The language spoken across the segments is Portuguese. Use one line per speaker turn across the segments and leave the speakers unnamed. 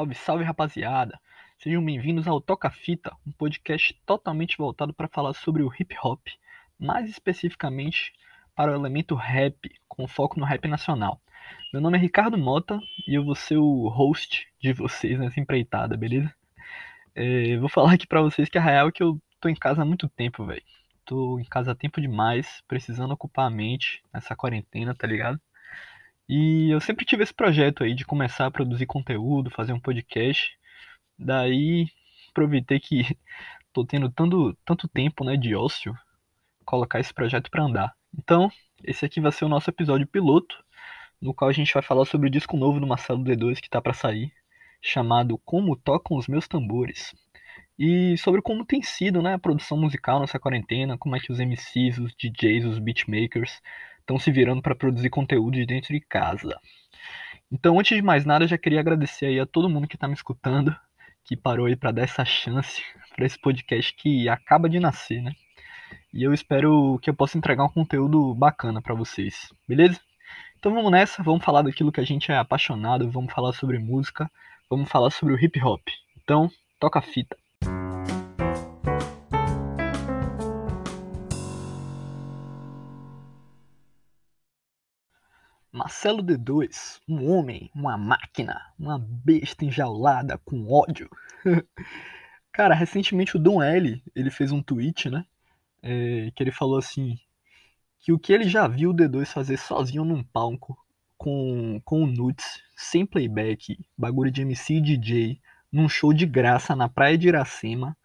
Salve, salve rapaziada! Sejam bem-vindos ao Toca Fita, um podcast totalmente voltado para falar sobre o hip hop, mais especificamente para o elemento rap, com foco no rap nacional. Meu nome é Ricardo Mota e eu vou ser o host de vocês nessa empreitada, beleza? É, vou falar aqui para vocês que a real é que eu tô em casa há muito tempo, velho. Tô em casa há tempo demais, precisando ocupar a mente nessa quarentena, tá ligado? E eu sempre tive esse projeto aí de começar a produzir conteúdo, fazer um podcast. Daí aproveitei que tô tendo tanto, tanto tempo né, de ócio, colocar esse projeto para andar. Então, esse aqui vai ser o nosso episódio piloto, no qual a gente vai falar sobre o disco novo do Marcelo D2 que tá para sair, chamado Como Tocam os Meus Tambores. E sobre como tem sido né, a produção musical nessa quarentena, como é que os MCs, os DJs, os beatmakers estão se virando para produzir conteúdo de dentro de casa. Então, antes de mais nada, eu já queria agradecer aí a todo mundo que está me escutando, que parou aí para dar essa chance para esse podcast que acaba de nascer, né? E eu espero que eu possa entregar um conteúdo bacana para vocês, beleza? Então vamos nessa, vamos falar daquilo que a gente é apaixonado, vamos falar sobre música, vamos falar sobre o hip hop. Então, toca a fita. Marcelo D2, um homem, uma máquina, uma besta enjaulada com ódio. Cara, recentemente o Dom L, ele fez um tweet, né? É, que ele falou assim, que o que ele já viu o D2 fazer sozinho num palco, com, com o Nuts, sem playback, bagulho de MC e DJ, num show de graça na praia de Iracema,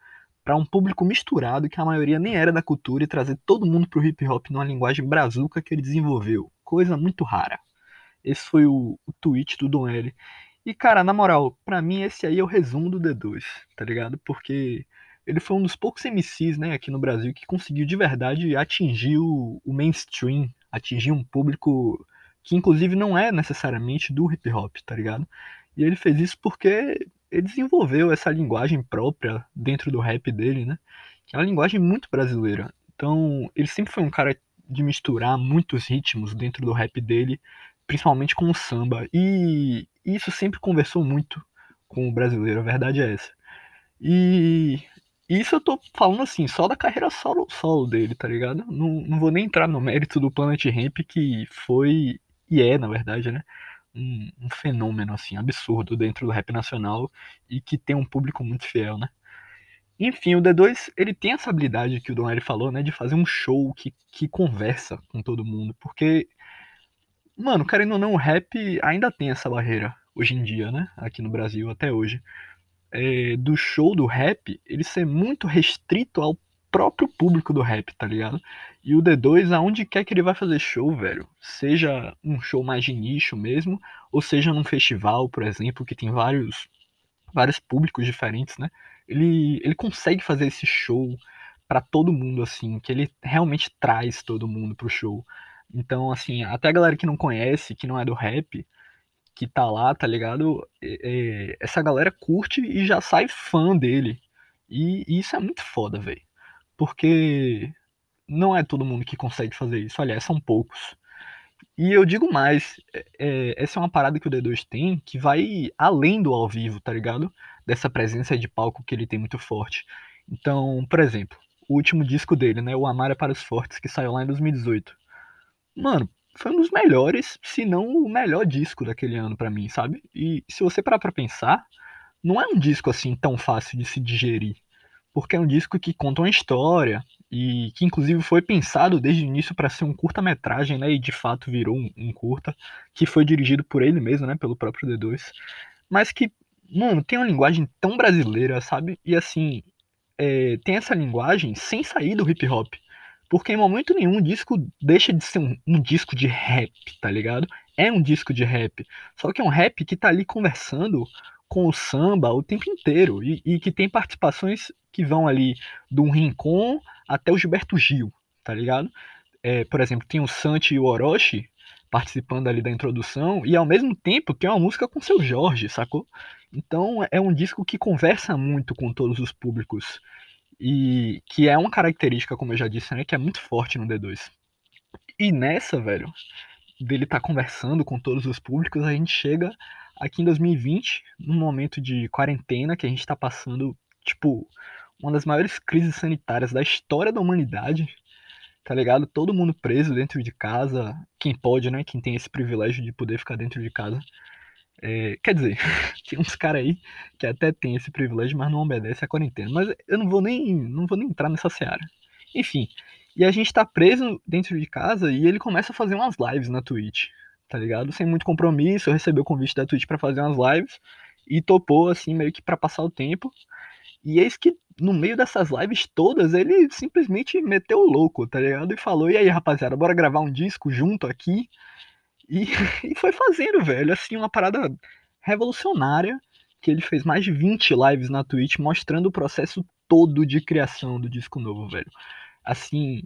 para um público misturado que a maioria nem era da cultura e trazer todo mundo pro hip hop numa linguagem brazuca que ele desenvolveu. Coisa muito rara. Esse foi o, o tweet do Don L. E, cara, na moral, pra mim esse aí é o resumo do D2, tá ligado? Porque ele foi um dos poucos MCs, né, aqui no Brasil que conseguiu de verdade atingir o, o mainstream, atingir um público que inclusive não é necessariamente do hip hop, tá ligado? E ele fez isso porque ele desenvolveu essa linguagem própria dentro do rap dele, né? Que é uma linguagem muito brasileira. Então, ele sempre foi um cara de misturar muitos ritmos dentro do rap dele principalmente com o samba. E isso sempre conversou muito com o brasileiro, a verdade é essa. E isso eu tô falando assim, só da carreira solo, solo dele, tá ligado? Não, não vou nem entrar no mérito do Planet Ramp, que foi e é, na verdade, né? Um, um, fenômeno assim absurdo dentro do rap nacional e que tem um público muito fiel, né? Enfim, o D2 ele tem essa habilidade que o Don falou, né, de fazer um show que, que conversa com todo mundo, porque Mano, querendo ou não, o rap ainda tem essa barreira hoje em dia, né? Aqui no Brasil, até hoje. É, do show do rap, ele ser muito restrito ao próprio público do rap, tá ligado? E o D2, aonde quer que ele vai fazer show, velho, seja um show mais de nicho mesmo, ou seja num festival, por exemplo, que tem vários vários públicos diferentes, né? Ele, ele consegue fazer esse show para todo mundo, assim, que ele realmente traz todo mundo pro show. Então, assim, até a galera que não conhece, que não é do rap, que tá lá, tá ligado? É, é, essa galera curte e já sai fã dele. E, e isso é muito foda, velho. Porque não é todo mundo que consegue fazer isso. Aliás, são poucos. E eu digo mais, é, é essa é uma parada que o D2 tem que vai além do ao vivo, tá ligado? Dessa presença de palco que ele tem muito forte. Então, por exemplo, o último disco dele, né? O Amar é para os Fortes, que saiu lá em 2018 mano, foi um dos melhores, se não o melhor disco daquele ano para mim, sabe? E se você parar pra pensar, não é um disco assim tão fácil de se digerir. Porque é um disco que conta uma história e que inclusive foi pensado desde o início para ser um curta-metragem, né? E de fato virou um, um, curta que foi dirigido por ele mesmo, né? Pelo próprio D2. Mas que, mano, tem uma linguagem tão brasileira, sabe? E assim, é, tem essa linguagem sem sair do hip hop. Porque em momento nenhum o disco deixa de ser um, um, disco de rap, tá ligado? É um disco de rap. Só que é um rap que tá ali conversando com o samba o tempo inteiro. E, e que tem participações que vão ali do Rincon até o Gilberto Gil, tá ligado? É, por exemplo, tem o Santi e o Orochi participando ali da introdução, e ao mesmo tempo tem uma música com seu Jorge, sacou? Então é um disco que conversa muito com todos os públicos e que é uma característica, como eu já disse, né, que é muito forte no D2. E nessa, velho, dele tá conversando com todos os públicos, a gente chega aqui em 2020, num momento de quarentena que a gente está passando, tipo, uma das maiores crises sanitárias da história da humanidade, tá ligado? Todo mundo preso dentro de casa, quem pode, né? Quem tem esse privilégio de poder ficar dentro de casa. É, quer dizer, tem uns caras aí que até tem esse privilégio, mas não obedece à quarentena. Mas eu não vou nem, não vou nem entrar nessa seara. Enfim, e a gente tá preso dentro de casa e ele começa a fazer umas lives na Twitch, tá ligado? Sem muito compromisso, eu recebi o convite da Twitch para fazer umas lives e topou assim meio que para passar o tempo. E eis que no meio dessas lives todas ele simplesmente meteu o louco, tá ligado? E falou: "E aí, rapaziada, bora gravar um disco junto aqui?" E, e foi fazendo, velho, assim, uma parada revolucionária que ele fez mais de 20 lives na Twitch mostrando o processo todo de criação do disco novo, velho assim,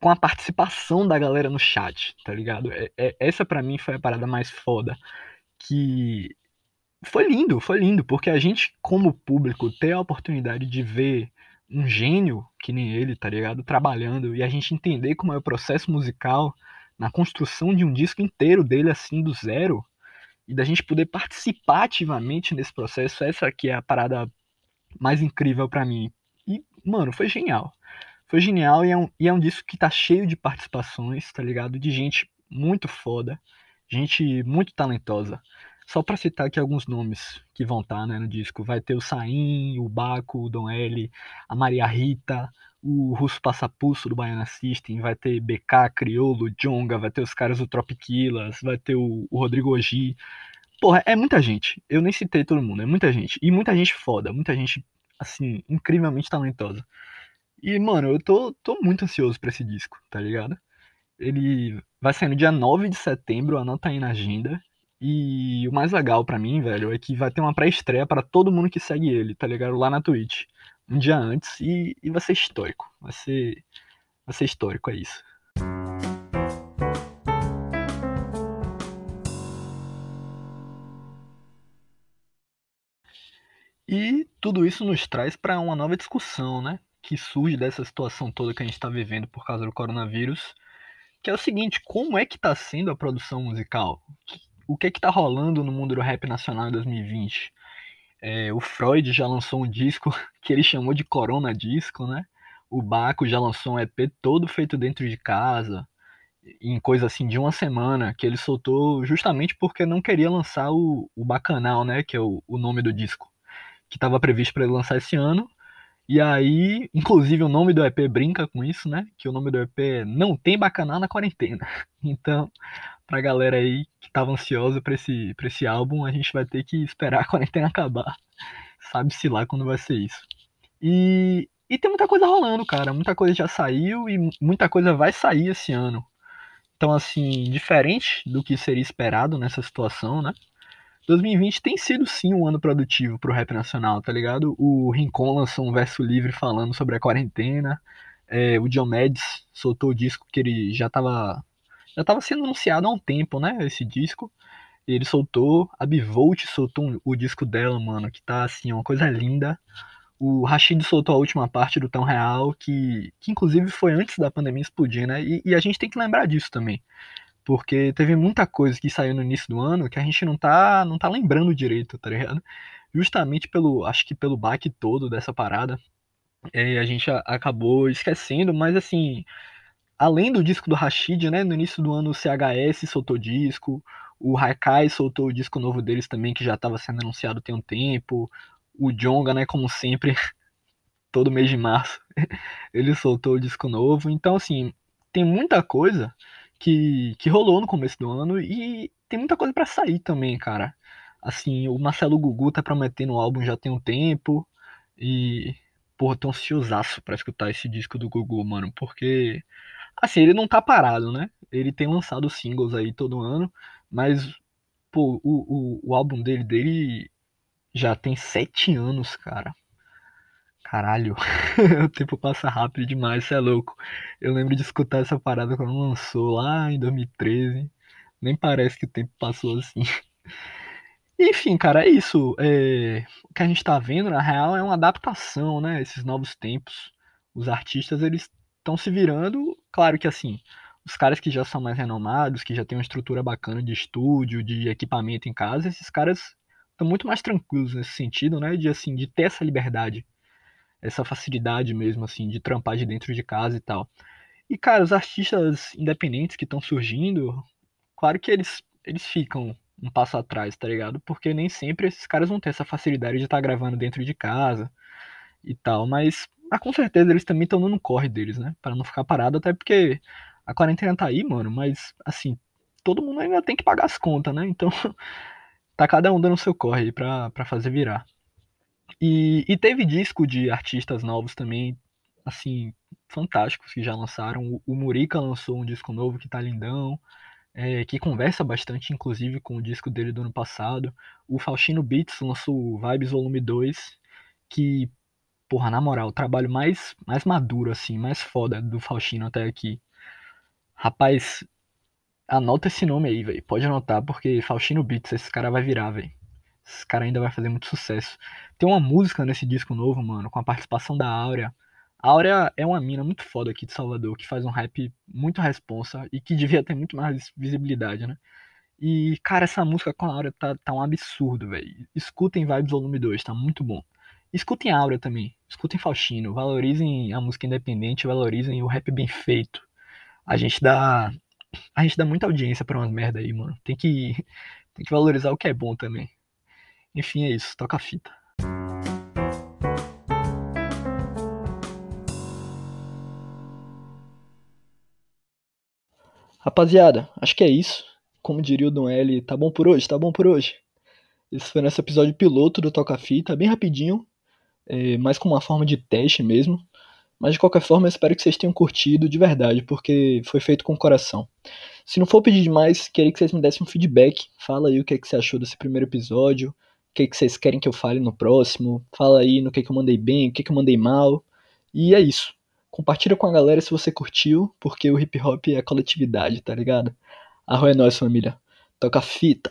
com a participação da galera no chat, tá ligado? É, é, essa para mim foi a parada mais foda. Que foi lindo, foi lindo, porque a gente, como público, ter a oportunidade de ver um gênio que nem ele, tá ligado? Trabalhando e a gente entender como é o processo musical na construção de um disco inteiro dele, assim, do zero, e da gente poder participar ativamente nesse processo, essa aqui é a parada mais incrível para mim. E, mano, foi genial. Foi genial e é, um, e é um disco que tá cheio de participações, tá ligado? De gente muito foda, gente muito talentosa. Só para citar aqui alguns nomes que vão estar tá, né, no disco. Vai ter o Saim, o Baco, o Dom L, a Maria Rita, o Russo Passapulso do Baiana System, vai ter BK, Criolo, Jonga, vai ter os caras do Tropiquilas, vai ter o, o Rodrigo Ogi. Porra, é muita gente. Eu nem citei todo mundo, é muita gente. E muita gente foda, muita gente, assim, incrivelmente talentosa. E, mano, eu tô, tô muito ansioso pra esse disco, tá ligado? Ele vai sair no dia 9 de setembro, anota aí na agenda. E o mais legal para mim, velho, é que vai ter uma pré-estreia para todo mundo que segue ele, tá ligado? Lá na Twitch. Um dia antes e, e vai ser histórico. Vai ser, vai ser histórico, é isso. E tudo isso nos traz para uma nova discussão, né? Que surge dessa situação toda que a gente está vivendo por causa do coronavírus, que é o seguinte, como é que está sendo a produção musical? O que é que está rolando no mundo do rap nacional em 2020? É, o Freud já lançou um disco que ele chamou de Corona Disco, né? O Baco já lançou um EP todo feito dentro de casa, em coisa assim de uma semana, que ele soltou justamente porque não queria lançar o, o Bacanal, né? Que é o, o nome do disco, que estava previsto para ele lançar esse ano, e aí, inclusive o nome do EP brinca com isso, né? Que o nome do EP é Não Tem Bacanal na Quarentena. Então, pra galera aí que tava ansiosa pra esse, pra esse álbum, a gente vai ter que esperar a quarentena acabar. Sabe-se lá quando vai ser isso. E, e tem muita coisa rolando, cara. Muita coisa já saiu e muita coisa vai sair esse ano. Então, assim, diferente do que seria esperado nessa situação, né? 2020 tem sido sim um ano produtivo pro rap nacional, tá ligado? O Rincon lançou um verso livre falando sobre a quarentena. É, o John soltou o disco que ele já tava. Já tava sendo anunciado há um tempo, né? Esse disco. Ele soltou. A Bivolt soltou um, o disco dela, mano, que tá assim, uma coisa linda. O Rashid soltou a última parte do Tão Real, que, que inclusive foi antes da pandemia explodir, né? E, e a gente tem que lembrar disso também porque teve muita coisa que saiu no início do ano que a gente não tá, não tá lembrando direito, tá ligado? Justamente pelo, acho que pelo baque todo dessa parada, é, a gente a, acabou esquecendo, mas assim, além do disco do Rashid, né, no início do ano o CHS soltou disco, o Haikai soltou o disco novo deles também, que já estava sendo anunciado tem um tempo, o Jonga, né, como sempre, todo mês de março, ele soltou o disco novo, então assim, tem muita coisa que, que rolou no começo do ano e tem muita coisa para sair também, cara. Assim, o Marcelo Gugu tá prometendo o álbum já tem um tempo e, porra, tô ansiosaço pra escutar esse disco do Gugu, mano, porque, assim, ele não tá parado, né? Ele tem lançado singles aí todo ano, mas, pô, o, o, o álbum dele, dele já tem sete anos, cara. Caralho, o tempo passa rápido demais, você é louco. Eu lembro de escutar essa parada quando lançou lá em 2013. Nem parece que o tempo passou assim. Enfim, cara, é isso. É... O que a gente tá vendo, na real, é uma adaptação, né? Esses novos tempos. Os artistas, eles estão se virando. Claro que, assim, os caras que já são mais renomados, que já têm uma estrutura bacana de estúdio, de equipamento em casa, esses caras estão muito mais tranquilos nesse sentido, né? De assim, de ter essa liberdade, essa facilidade mesmo, assim, de trampar de dentro de casa e tal. E, cara, os artistas independentes que estão surgindo, claro que eles, eles ficam um passo atrás, tá ligado? Porque nem sempre esses caras vão ter essa facilidade de estar tá gravando dentro de casa e tal, mas ah, com certeza eles também estão no corre deles, né? Para não ficar parado, até porque a quarentena tá aí, mano, mas assim, todo mundo ainda tem que pagar as contas, né? Então, tá cada um dando seu corre pra fazer virar. E, e teve disco de artistas novos também, assim, fantásticos que já lançaram. O, Murica lançou um disco novo que tá lindão, é, que conversa bastante, inclusive, com o disco dele do ano passado. O Faustino Beats lançou o Vibes Volume 2, que, porra, na moral, o trabalho mais, mais maduro, assim, mais foda do Faustino até aqui. Rapaz, anota esse nome aí, velho. Pode anotar, porque Faustino Beats, esse cara vai virar, velho. Esse cara ainda vai fazer muito sucesso. Tem uma música nesse disco novo, mano, com a participação da Áurea. A Áurea é uma mina muito foda aqui de Salvador, que faz um rap muito responsa e que devia ter muito mais visibilidade, né? E, cara, essa música com a Áurea tá, tá um absurdo, velho. Escutem Vibes Volume 2, tá muito bom. Escutem Áurea também. Escutem Faustino. Valorizem a música independente, valorizem o rap bem feito a gente dá a gente dá muita audiência para umas merda aí, mano. Tem que tem que valorizar o que é bom também. Enfim, é isso, toca a fita. Rapaziada, acho que é isso. Como diria o Dom L, tá bom por hoje? Tá bom por hoje? Esse foi nosso episódio piloto do Toca Fita, bem rapidinho, é, mais com uma forma de teste mesmo. Mas de qualquer forma, eu espero que vocês tenham curtido de verdade, porque foi feito com coração. Se não for pedir demais, queria que vocês me dessem um feedback. Fala aí o que, é que você achou desse primeiro episódio, o que, que vocês querem que eu fale no próximo. Fala aí no que, que eu mandei bem, o que, que eu mandei mal. E é isso. Compartilha com a galera se você curtiu, porque o hip hop é coletividade, tá ligado? Arroia é nóis, família. Toca fita.